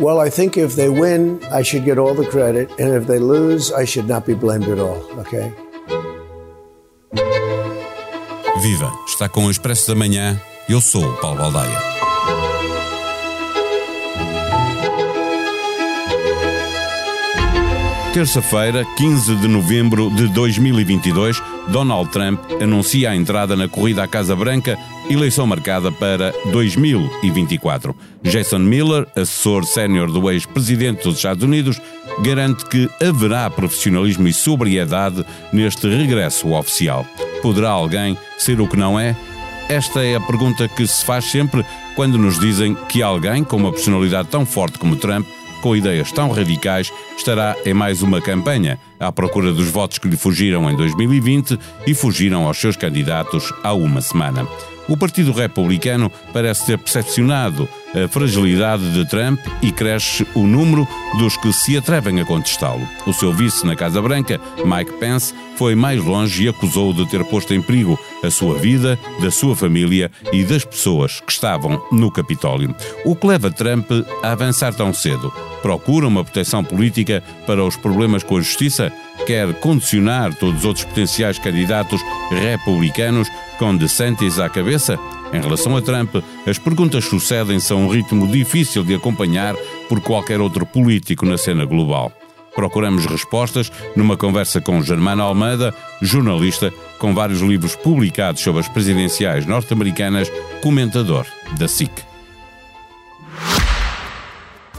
Well, I think if they win, I should get all the credit, and if they lose, I should not be blamed at all, okay? Viva! Está com o Expresso da Manhã. Eu sou o Paulo Baldaia. Terça-feira, 15 de novembro de 2022, Donald Trump anuncia a entrada na corrida à Casa Branca, eleição marcada para 2024. Jason Miller, assessor sénior do ex-presidente dos Estados Unidos, garante que haverá profissionalismo e sobriedade neste regresso oficial. Poderá alguém ser o que não é? Esta é a pergunta que se faz sempre quando nos dizem que alguém com uma personalidade tão forte como Trump com ideias tão radicais, estará em mais uma campanha à procura dos votos que lhe fugiram em 2020 e fugiram aos seus candidatos há uma semana. O Partido Republicano parece ter percepcionado a fragilidade de Trump e cresce o número dos que se atrevem a contestá-lo. O seu vice na Casa Branca, Mike Pence, foi mais longe e acusou de ter posto em perigo a sua vida, da sua família e das pessoas que estavam no Capitólio. O que leva Trump a avançar tão cedo? Procura uma proteção política para os problemas com a justiça? Quer condicionar todos os outros potenciais candidatos republicanos com DeSantis à cabeça? Em relação a Trump, as perguntas sucedem-se a um ritmo difícil de acompanhar por qualquer outro político na cena global. Procuramos respostas numa conversa com Germano Almeida, jornalista com vários livros publicados sobre as presidenciais norte-americanas, comentador da SIC.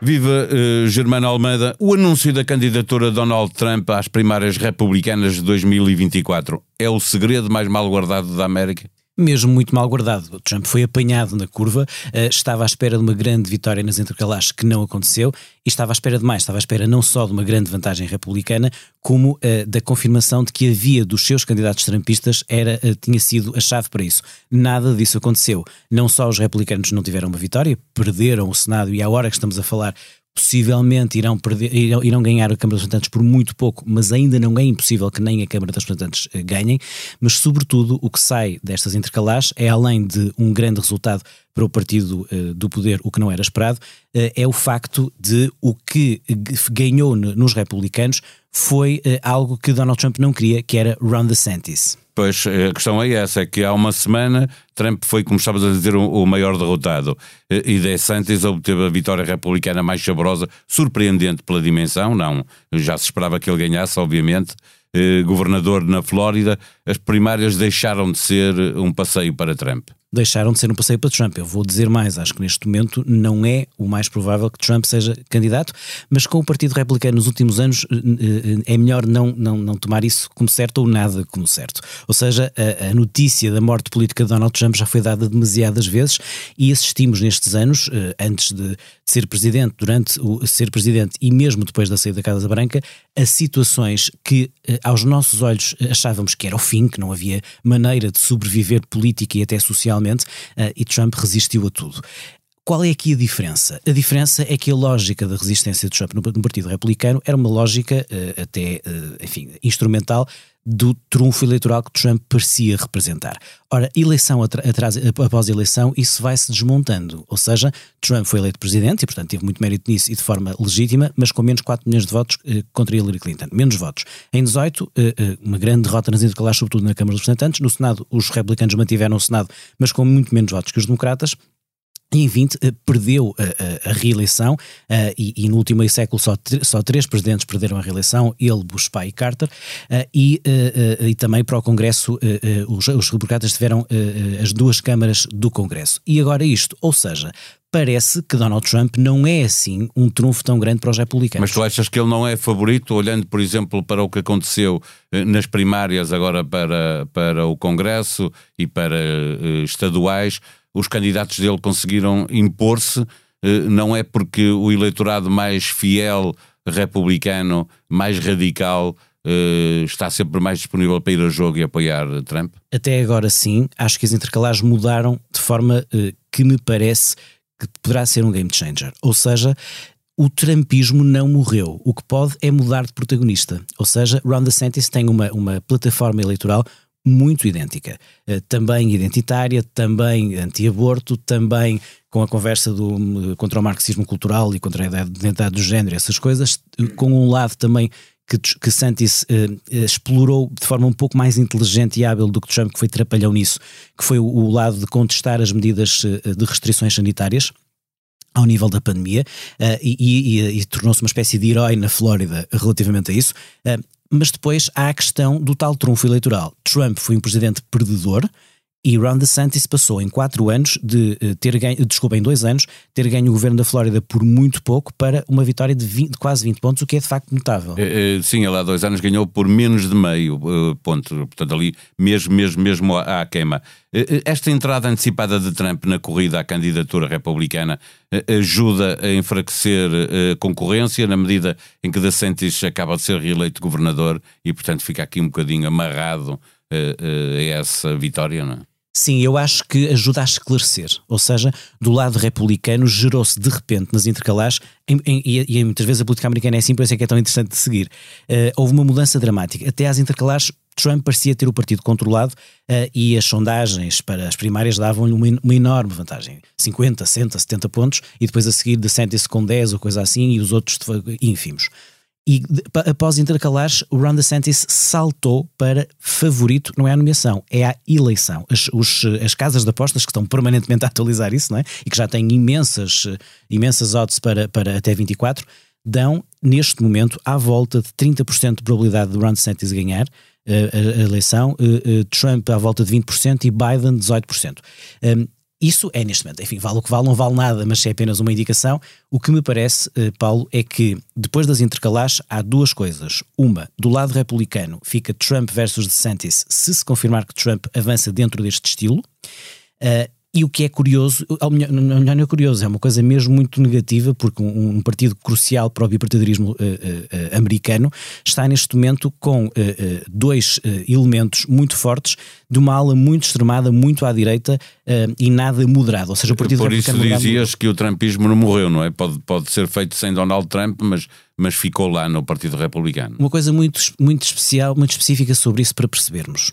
Viva uh, Germano Almeida. O anúncio da candidatura de Donald Trump às primárias republicanas de 2024 é o segredo mais mal guardado da América? Mesmo muito mal guardado. Trump foi apanhado na curva, uh, estava à espera de uma grande vitória nas intercalares que não aconteceu e estava à espera de mais, estava à espera não só de uma grande vantagem republicana, como uh, da confirmação de que a via dos seus candidatos trampistas era, uh, tinha sido a chave para isso. Nada disso aconteceu. Não só os republicanos não tiveram uma vitória, perderam o Senado e à hora que estamos a falar possivelmente irão, perder, irão, irão, ganhar a Câmara dos Representantes por muito pouco, mas ainda não é impossível que nem a Câmara dos Representantes eh, ganhem. Mas, sobretudo, o que sai destas intercalares é, além de um grande resultado para o partido uh, do poder, o que não era esperado, uh, é o facto de o que ganhou nos republicanos foi uh, algo que Donald Trump não queria, que era Ron DeSantis. Pois a questão é essa: é que há uma semana Trump foi, como estavas a dizer, o, maior derrotado. E DeSantis obteve a vitória republicana mais saborosa, surpreendente pela dimensão, não. Já se esperava que ele ganhasse, obviamente. governador na Flórida, as primárias deixaram de ser um passeio para Trump deixaram de ser um passeio para Trump. Eu vou dizer mais, acho que neste momento não é o mais provável que Trump seja candidato, mas com o Partido Republicano nos últimos anos eh, eh, é melhor não, não, não tomar isso como certo ou nada como certo. Ou seja, a, a notícia da morte política de Donald Trump já foi dada demasiadas vezes e assistimos nestes anos, eh, antes de ser presidente, durante o ser presidente e mesmo depois da saída da Casa Branca, a situações que aos nossos olhos achávamos que era o fim, que não havia maneira de sobreviver política e até social uh, e Trump resistiu a tudo. Qual é aqui a diferença? A diferença é que a lógica da resistência de Trump no Partido Republicano era uma lógica uh, até, uh, enfim, instrumental do trunfo eleitoral que Trump parecia representar. Ora, eleição atrás, após eleição, isso vai-se desmontando. Ou seja, Trump foi eleito presidente e, portanto, teve muito mérito nisso e de forma legítima, mas com menos 4 milhões de votos eh, contra Hillary Clinton. Menos votos. Em 18, eh, eh, uma grande derrota nas intercalares, sobretudo na Câmara dos Representantes. No Senado, os republicanos mantiveram o Senado, mas com muito menos votos que os democratas. Em 20 uh, perdeu a, a, a reeleição uh, e, e, no último século só, só três presidentes perderam a reeleição, ele, Bush pai e Carter, uh, e, e, também para o Congresso os, os republicanos tiveram as duas câmaras do Congresso. E agora isto, ou seja, parece que Donald Trump não é assim um trunfo tão grande para os republicanos. Mas tu achas que ele não é favorito, olhando, por exemplo, para o que aconteceu nas primárias agora para, para o Congresso e para estaduais? Os candidatos dele conseguiram impor-se, eh, não é porque o eleitorado mais fiel republicano, mais radical, uh, está sempre mais disponível para ir a jogo e apoiar Trump? Até agora sim, acho que as intercalares mudaram de forma uh, que me parece que poderá ser um game changer. Ou seja, o Trumpismo não morreu. O que pode é mudar de protagonista. Ou seja, Ron DeSantis tem uma, uma plataforma eleitoral muito idêntica. Uh, também identitária, também anti-aborto, também com a conversa do, contra o marxismo cultural e contra a identidade do género, essas coisas, com um lado também que, que Santis uh, explorou de forma um pouco mais inteligente e hábil do que Trump, que foi trapalhão nisso, que foi o, o lado de contestar as medidas uh, de restrições sanitárias ao nível da pandemia uh, e, e, e tornou-se uma espécie de herói na Flórida relativamente a isso. Mas depois há a questão do tal trunfo eleitoral. Trump foi um presidente perdedor, e Ron DeSantis passou em quatro anos de eh, ter ganho, desculpa, em dois anos, ter ganho o governo da Flórida por muito pouco para uma vitória de, 20, de quase 20 pontos, o que é de facto notável. É, é, sim, ele há dois anos ganhou por menos de meio ponto, portanto ali mesmo, mesmo, mesmo à, queima. Esta entrada antecipada de Trump na corrida à candidatura republicana ajuda a enfraquecer a concorrência na medida em que DeSantis acaba de ser reeleito governador e portanto fica aqui um bocadinho amarrado a essa vitória, não é? Sim, eu acho que ajuda a esclarecer. Ou seja, do lado republicano gerou-se de repente nas intercalares, em, em, e, e, muitas vezes a política americana é assim, por isso é que é tão interessante de seguir. Uh, houve uma mudança dramática. Até às intercalares, Trump parecia ter o partido controlado uh, e as sondagens para as primárias davam-lhe uma, uma, enorme vantagem: 50, 60, 70 pontos, e depois a seguir de se com 10 ou coisa assim, e os outros ínfimos. E após intercalares, o Ron DeSantis saltou para favorito, não é a nomeação, é a eleição. As, os, as casas de apostas que estão permanentemente a atualizar isso, não é? E que já têm imensas, imensas odds para, para até 24, dão, neste momento, à volta de 30% de probabilidade de Ron DeSantis ganhar eh, a, eleição, eh, eh, Trump à volta de 20% e Biden 18%. Um, isso é neste momento, enfim, vale o que vale, não vale nada, mas é apenas uma indicação. O que me parece, eh, Paulo, é que depois das intercalares há duas coisas. Uma, do lado republicano fica Trump versus DeSantis, se se confirmar que Trump avança dentro deste estilo. Uh, e o que é curioso, não, não é curioso, é uma coisa mesmo muito negativa, porque um, um partido crucial para o bipartidarismo uh, uh, uh, americano está neste momento com dois elementos muito fortes de uma ala muito extremada, muito à direita e nada moderado. Ou seja, o partido Por isso dizias que o trumpismo não morreu, não é? Pode, pode ser feito sem Donald Trump, mas, mas ficou lá no Partido Republicano. Uma coisa muito, muito especial, muito específica sobre isso para percebermos.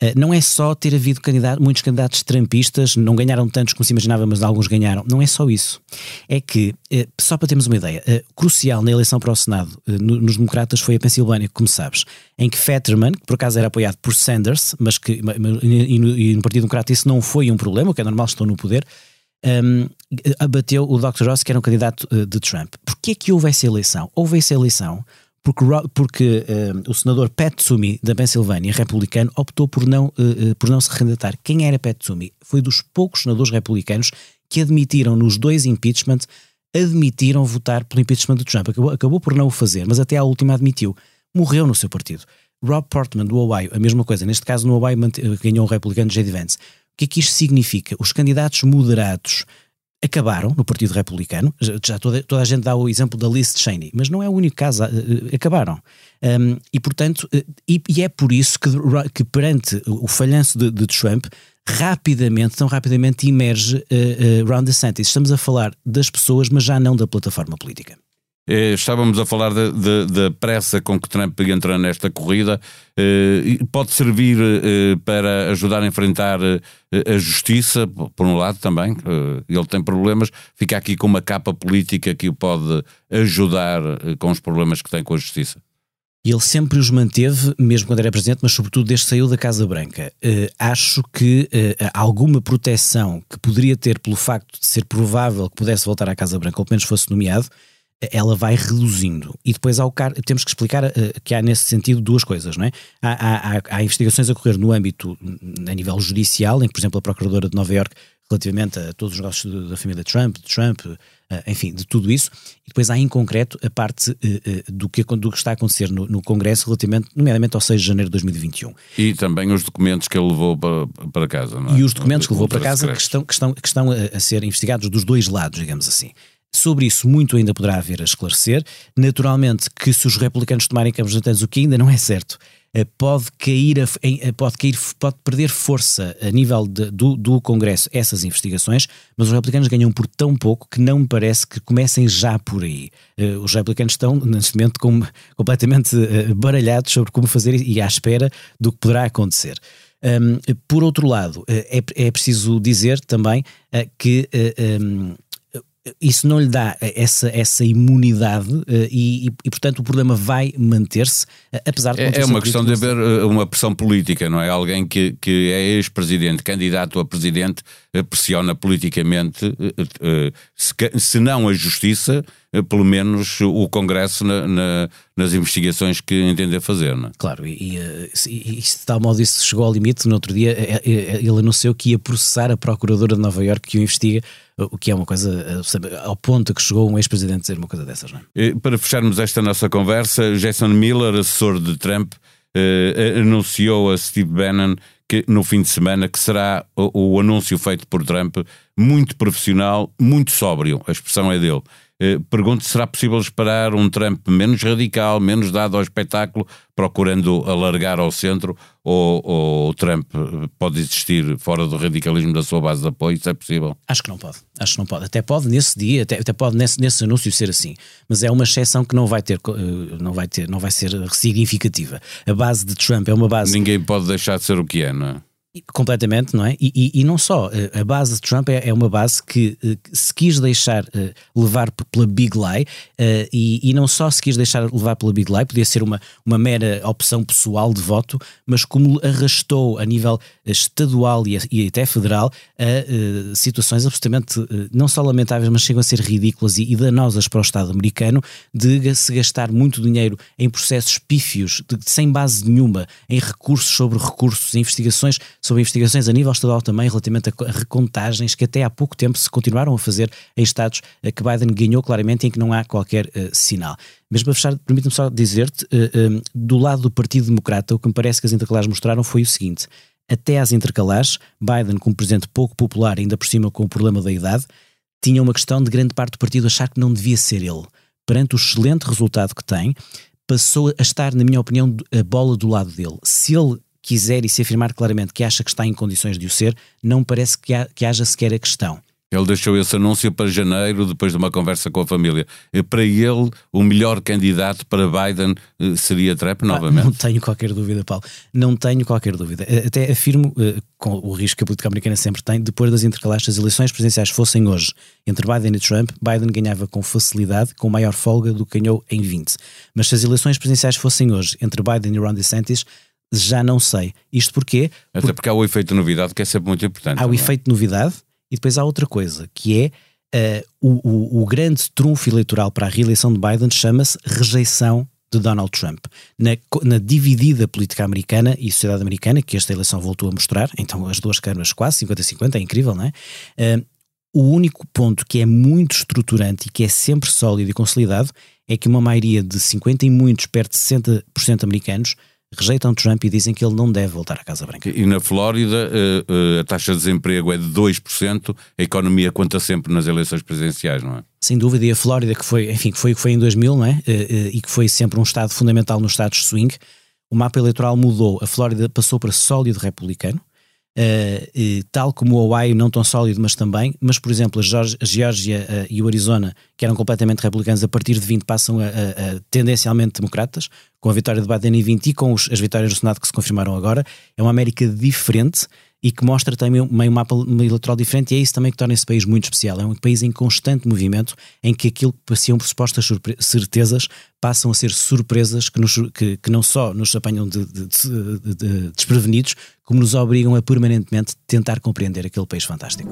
Eh, não é só ter havido candidato, muitos candidatos trampistas, não ganharam tantos como se imaginava, mas alguns ganharam. Não é só isso. É que, eh, só para termos uma ideia, eh, crucial na eleição para o Senado nos democratas foi a Pensilvânia, como sabes, em que Fetterman, que por acaso era apoiado por Sanders, mas que e no, e no Partido Democrata isso não foi um problema, o que é normal, estão no poder, um, abateu o Dr. Ross, que era um candidato de Trump. Porquê que houve essa eleição? Houve essa eleição porque, porque uh, o senador Pat Toomey da Pensilvânia, republicano, optou por não, uh, por não se recandidatar. Quem era Pat Toomey? Foi dos poucos senadores republicanos que admitiram nos dois impeachments, admitiram votar pelo impeachment do Trump. Acabou, acabou por não o fazer, mas até à última admitiu. Morreu no seu partido. Rob Portman, do Ohio, a mesma coisa. Neste caso, no Ohio ganhou um republicano, J.D. Vance. O que é que isto significa? Os candidatos moderados acabaram no Partido Republicano. Já toda, toda, a gente dá o exemplo da Liz Cheney, mas não é o único caso, uh, acabaram. Um, e portanto, uh, e, e, é por isso que, que perante o falhanço de, de, Trump, rapidamente, tão rapidamente emerge uh, uh, Ron DeSantis. Estamos a falar das pessoas, mas já não da plataforma política. Eh, estávamos a falar da pressa com que Trump entra nesta corrida. Eh, pode servir eh, para ajudar a enfrentar a justiça, por um lado também. Ele tem problemas, fica aqui com uma capa política que o pode ajudar com os problemas que tem com a justiça. Ele sempre os manteve, mesmo quando era presidente, mas sobretudo desde que saiu da Casa Branca. Uh, acho que uh, alguma proteção que poderia ter pelo facto de ser provável que pudesse voltar à Casa Branca, ou pelo menos fosse nomeado, ela vai reduzindo. E depois há o car temos que explicar uh, que há nesse sentido duas coisas, não é? Há, há, há, investigações a correr no âmbito, a nível judicial, em que, por exemplo, a Procuradora de Nova Iorque, relativamente a todos os negócios da família Trump, de Trump, uh, enfim, de tudo isso, e depois há em concreto a parte uh, do, que, do que está a acontecer no, no, Congresso, relativamente, nomeadamente ao 6 de janeiro de 2021. E também os documentos que ele levou para, para casa, não é? E os documentos que levou para casa que estão, que estão, que estão a, a ser investigados dos dois lados, digamos assim. Sobre isso, muito ainda poderá haver a esclarecer. Naturalmente, que se os republicanos tomarem campos natantes, o que ainda não é certo, eh, pode cair, eh, pode cair, pode perder força a nível de, do, do Congresso essas investigações, mas os republicanos ganham por tão pouco que não me parece que comecem já por aí. Eh, os republicanos estão, neste momento, com, completamente baralhados sobre como fazer e à espera do que poderá acontecer. Por outro lado, é, é preciso dizer também que isso não lhe dá essa, essa imunidade uh, e, e, e, portanto, o problema vai manter-se, uh, apesar de. É, é uma questão de haver uh, uma pressão política, não é? Alguém que, que é ex-presidente, candidato a presidente, pressiona politicamente, se, se não a justiça, pelo menos o Congresso na, na, nas investigações que entender fazer. Não é? Claro, e, e, e, e de tal modo isso chegou ao limite. No outro dia ele anunciou que ia processar a Procuradora de Nova Iorque que o investiga o que é uma coisa ao ponto que chegou um ex-presidente a dizer uma coisa dessas, não é? Para fecharmos esta nossa conversa, Jason Miller, assessor de Trump, eh, anunciou a Steve Bannon que no fim de semana que será o, o anúncio feito por Trump muito profissional, muito sóbrio, a expressão é dele. Eh, pergunto se será possível esperar um Trump menos radical, menos dado ao espetáculo, procurando alargar ao centro, ou, ou o Trump pode existir fora do radicalismo da sua base de apoio? Isso é possível? Acho que não pode. Acho que não pode. Até pode nesse dia, até, até pode nesse, nesse anúncio ser assim. Mas é uma exceção que não vai ter, eh, não vai ter, não vai ser significativa. A base de Trump é uma base. Ninguém pode deixar de ser o que é, não é? Completamente, não é? E, e, e, não só, eh, a base de Trump é, é uma base que, eh, se quis deixar uh, levar pela Big Lie, e, e, não só se quis deixar levar pela Big Lie, podia ser uma, uma mera opção pessoal de voto, mas como arrastou a nível estadual e, até federal a uh, situações absolutamente não só lamentáveis, mas chegam a ser ridículas e, danosas para o Estado americano, de se gastar muito dinheiro em processos pífios, de, sem base nenhuma, em recursos sobre recursos, em investigações sobre investigações a nível estadual também relativamente a recontagens que até há pouco tempo se continuaram a fazer em estados que Biden ganhou claramente e em que não há qualquer uh, sinal. Mas para fechar, permite-me só dizer-te, uh, eh, um, eh, do lado do Partido Democrata, o que me parece que as intercalares mostraram foi o seguinte: até às intercalares, Biden, como presidente pouco popular, ainda por cima com o problema da idade, tinha uma questão de grande parte do partido achar que não devia ser ele. Perante o excelente resultado que tem, passou a estar, na minha opinião, a bola do lado dele. Se ele quiser e se afirmar claramente que acha que está em condições de o ser, não parece que, ha, que haja sequer a questão. Ele deixou esse anúncio para janeiro, depois de uma conversa com a família. Para ele, o melhor candidato para Biden eh, seria Trump novamente? Ah, não tenho qualquer dúvida, Paulo. Não tenho qualquer dúvida. Eh, até afirmo, eh, com o risco que a política americana sempre tem, depois das intercalares, se as eleições presidenciais fossem hoje entre Biden e Trump, Biden ganhava com facilidade, com maior folga do que ganhou em 20. Mas se as eleições presidenciais fossem hoje entre Biden e Ron DeSantis, já não sei. Isto porquê? Até porque há o efeito de novidade que é sempre muito importante. Há o é? efeito de novidade e depois há outra coisa, que é uh, o, o, o, grande trunfo eleitoral para a reeleição de Biden chama-se rejeição de Donald Trump. Na, na, dividida política americana e sociedade americana, que esta eleição voltou a mostrar, então as duas câmaras quase 50-50, é incrível, não é? Uh, o único ponto que é muito estruturante e que é sempre sólido e consolidado é que uma maioria de 50 e muitos, perto de 60% americanos, rejeitam Trump e dizem que ele não deve voltar à Casa Branca. E na Flórida eh, eh, a taxa de desemprego é de 2%, a economia conta sempre nas eleições presidenciais, não é? Sem dúvida, e a Flórida, que foi, enfim, que foi, que foi em 2000, não é? Eh, e que foi sempre um estado fundamental nos estados swing, o mapa eleitoral mudou, a Flórida passou para sólido republicano, Uh, tal como o Ohio, não tão sólido, mas também, mas por exemplo, a Geórgia uh, e o Arizona, que eram completamente republicanos, a partir de 20 passam a, a, a tendencialmente democratas, com a vitória de Biden em 20 e com os, as vitórias do Senado que se confirmaram agora. É uma América diferente e que mostra também meio mapa eleitoral diferente, e é isso também que torna esse país muito especial. É um país em constante movimento, em que aquilo que pareciam supostas certezas passam a ser surpresas que, nos, que, que não só nos apanham de, de, de desprevenidos, como nos obrigam a permanentemente tentar compreender aquele país fantástico.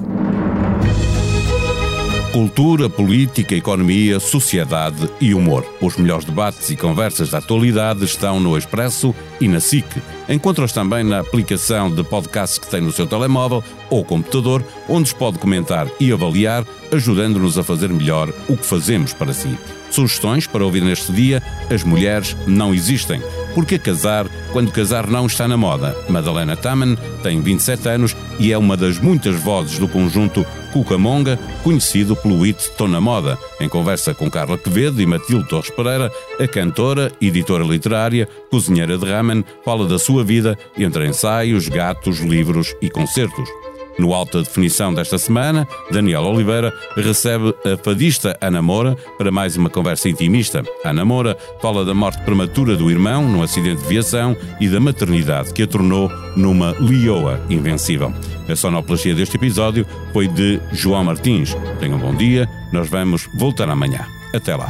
Cultura, política, economia, sociedade e humor. Os melhores debates e conversas da atualidade estão no Expresso e na SIC. Encontra-os também na aplicação de podcast que tem no seu telemóvel ou computador, onde os pode comentar e avaliar, ajudando-nos a fazer melhor o que fazemos para si. Sugestões para ouvir neste dia: As mulheres não existem Por que casar quando casar não está na moda? Madalena Taman tem 27 anos e é uma das muitas vozes do conjunto Cucamonga, conhecido pelo hit Tô na Moda. Em conversa com Carla Quevedo e Matilde Torres Pereira, a cantora, editora literária, cozinheira de ramen, fala da sua vida entre ensaios, gatos, livros e concertos. No Alta Definição desta semana, Daniel Oliveira recebe a fadista Ana Moura para mais uma conversa intimista. Ana Moura fala da morte prematura do irmão num acidente de viação e da maternidade que a tornou numa lioa invencível. A sonoplastia deste episódio foi de João Martins. Tenham um bom dia, nós vamos voltar amanhã. Até lá.